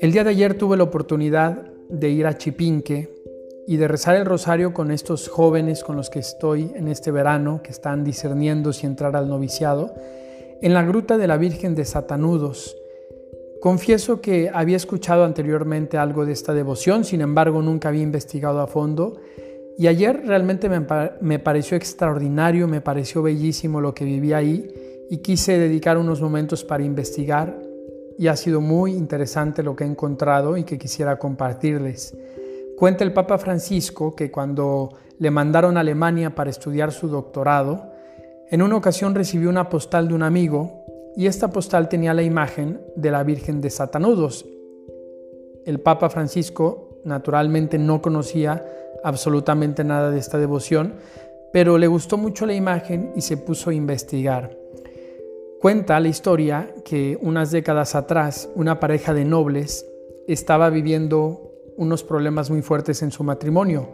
El día de ayer tuve la oportunidad de ir a Chipinque y de rezar el rosario con estos jóvenes con los que estoy en este verano, que están discerniendo si entrar al noviciado, en la gruta de la Virgen de Satanudos. Confieso que había escuchado anteriormente algo de esta devoción, sin embargo nunca había investigado a fondo y ayer realmente me, me pareció extraordinario, me pareció bellísimo lo que viví ahí y quise dedicar unos momentos para investigar y ha sido muy interesante lo que he encontrado y que quisiera compartirles. Cuenta el Papa Francisco que cuando le mandaron a Alemania para estudiar su doctorado, en una ocasión recibió una postal de un amigo y esta postal tenía la imagen de la Virgen de Satanudos. El Papa Francisco naturalmente no conocía absolutamente nada de esta devoción, pero le gustó mucho la imagen y se puso a investigar. Cuenta la historia que unas décadas atrás una pareja de nobles estaba viviendo unos problemas muy fuertes en su matrimonio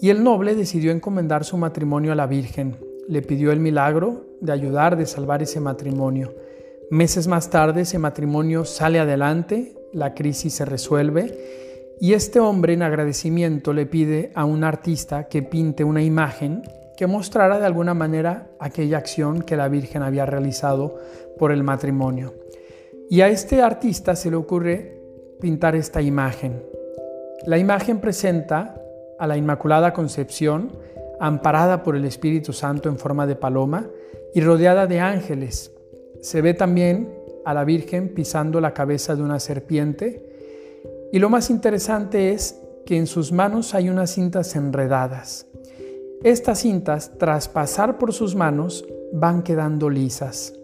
y el noble decidió encomendar su matrimonio a la Virgen. Le pidió el milagro de ayudar, de salvar ese matrimonio. Meses más tarde ese matrimonio sale adelante, la crisis se resuelve y este hombre en agradecimiento le pide a un artista que pinte una imagen que mostrara de alguna manera aquella acción que la Virgen había realizado por el matrimonio. Y a este artista se le ocurre pintar esta imagen. La imagen presenta a la Inmaculada Concepción amparada por el Espíritu Santo en forma de paloma y rodeada de ángeles. Se ve también a la Virgen pisando la cabeza de una serpiente y lo más interesante es que en sus manos hay unas cintas enredadas. Estas cintas, tras pasar por sus manos, van quedando lisas.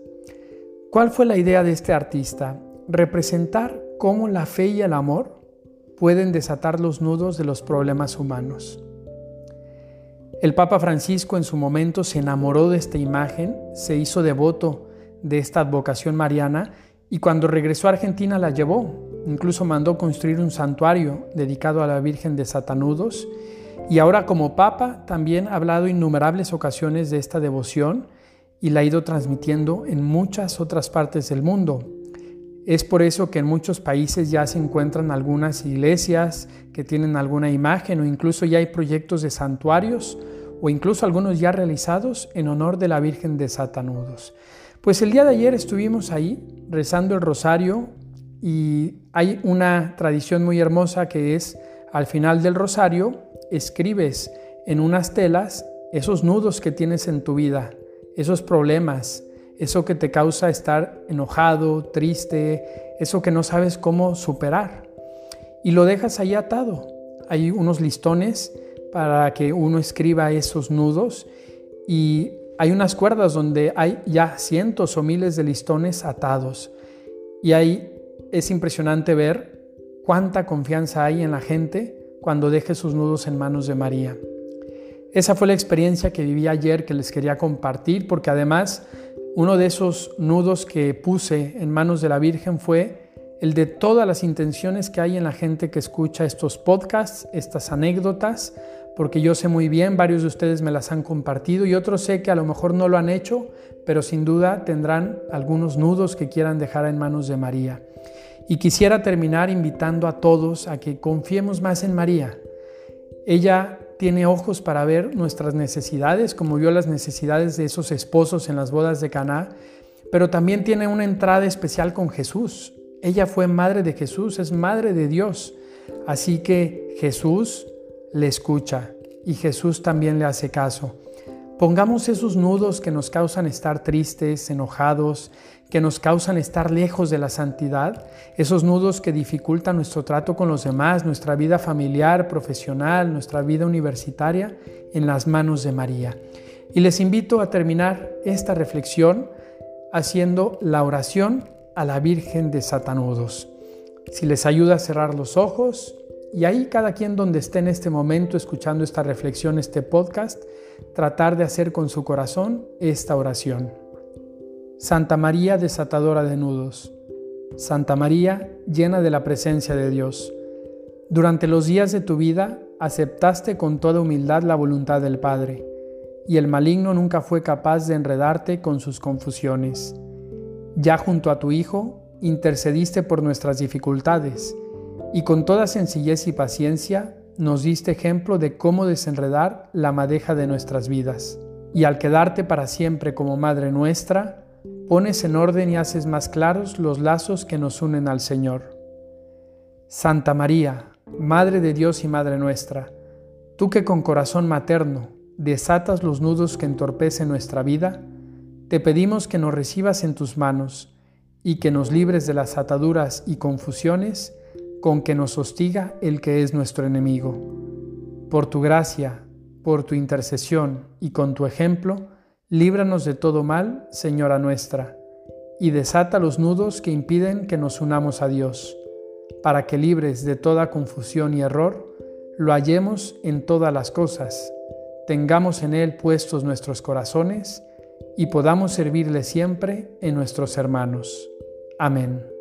¿Cuál fue la idea de este artista? Representar cómo la fe y el amor pueden desatar los nudos de los problemas humanos. El Papa Francisco en su momento se enamoró de esta imagen, se hizo devoto de esta advocación mariana y cuando regresó a Argentina la llevó. Incluso mandó construir un santuario dedicado a la Virgen de Satanudos y ahora como Papa también ha hablado innumerables ocasiones de esta devoción y la ha ido transmitiendo en muchas otras partes del mundo. Es por eso que en muchos países ya se encuentran algunas iglesias que tienen alguna imagen o incluso ya hay proyectos de santuarios o incluso algunos ya realizados en honor de la Virgen de Satanudos. Pues el día de ayer estuvimos ahí rezando el rosario y hay una tradición muy hermosa que es al final del rosario escribes en unas telas esos nudos que tienes en tu vida, esos problemas, eso que te causa estar enojado, triste, eso que no sabes cómo superar. Y lo dejas ahí atado. Hay unos listones para que uno escriba esos nudos y hay unas cuerdas donde hay ya cientos o miles de listones atados. Y ahí es impresionante ver cuánta confianza hay en la gente cuando deje sus nudos en manos de María. Esa fue la experiencia que viví ayer que les quería compartir, porque además uno de esos nudos que puse en manos de la Virgen fue el de todas las intenciones que hay en la gente que escucha estos podcasts, estas anécdotas, porque yo sé muy bien, varios de ustedes me las han compartido y otros sé que a lo mejor no lo han hecho, pero sin duda tendrán algunos nudos que quieran dejar en manos de María. Y quisiera terminar invitando a todos a que confiemos más en María. Ella tiene ojos para ver nuestras necesidades, como vio las necesidades de esos esposos en las bodas de Caná, pero también tiene una entrada especial con Jesús. Ella fue madre de Jesús, es madre de Dios. Así que Jesús le escucha y Jesús también le hace caso. Pongamos esos nudos que nos causan estar tristes, enojados, que nos causan estar lejos de la santidad, esos nudos que dificultan nuestro trato con los demás, nuestra vida familiar, profesional, nuestra vida universitaria, en las manos de María. Y les invito a terminar esta reflexión haciendo la oración a la Virgen de Satanudos. Si les ayuda a cerrar los ojos, y ahí cada quien donde esté en este momento escuchando esta reflexión, este podcast, tratar de hacer con su corazón esta oración. Santa María desatadora de nudos. Santa María llena de la presencia de Dios. Durante los días de tu vida aceptaste con toda humildad la voluntad del Padre. y el maligno nunca fue capaz de enredarte con sus confusiones. Ya junto a tu Hijo, intercediste por nuestras dificultades, y con toda sencillez y paciencia nos diste ejemplo de cómo desenredar la madeja de nuestras vidas. Y al quedarte para siempre como Madre nuestra, pones en orden y haces más claros los lazos que nos unen al Señor. Santa María, Madre de Dios y Madre nuestra, tú que con corazón materno desatas los nudos que entorpecen nuestra vida, te pedimos que nos recibas en tus manos y que nos libres de las ataduras y confusiones con que nos hostiga el que es nuestro enemigo. Por tu gracia, por tu intercesión y con tu ejemplo, líbranos de todo mal, Señora nuestra, y desata los nudos que impiden que nos unamos a Dios, para que libres de toda confusión y error, lo hallemos en todas las cosas, tengamos en Él puestos nuestros corazones y podamos servirle siempre en nuestros hermanos. Amén.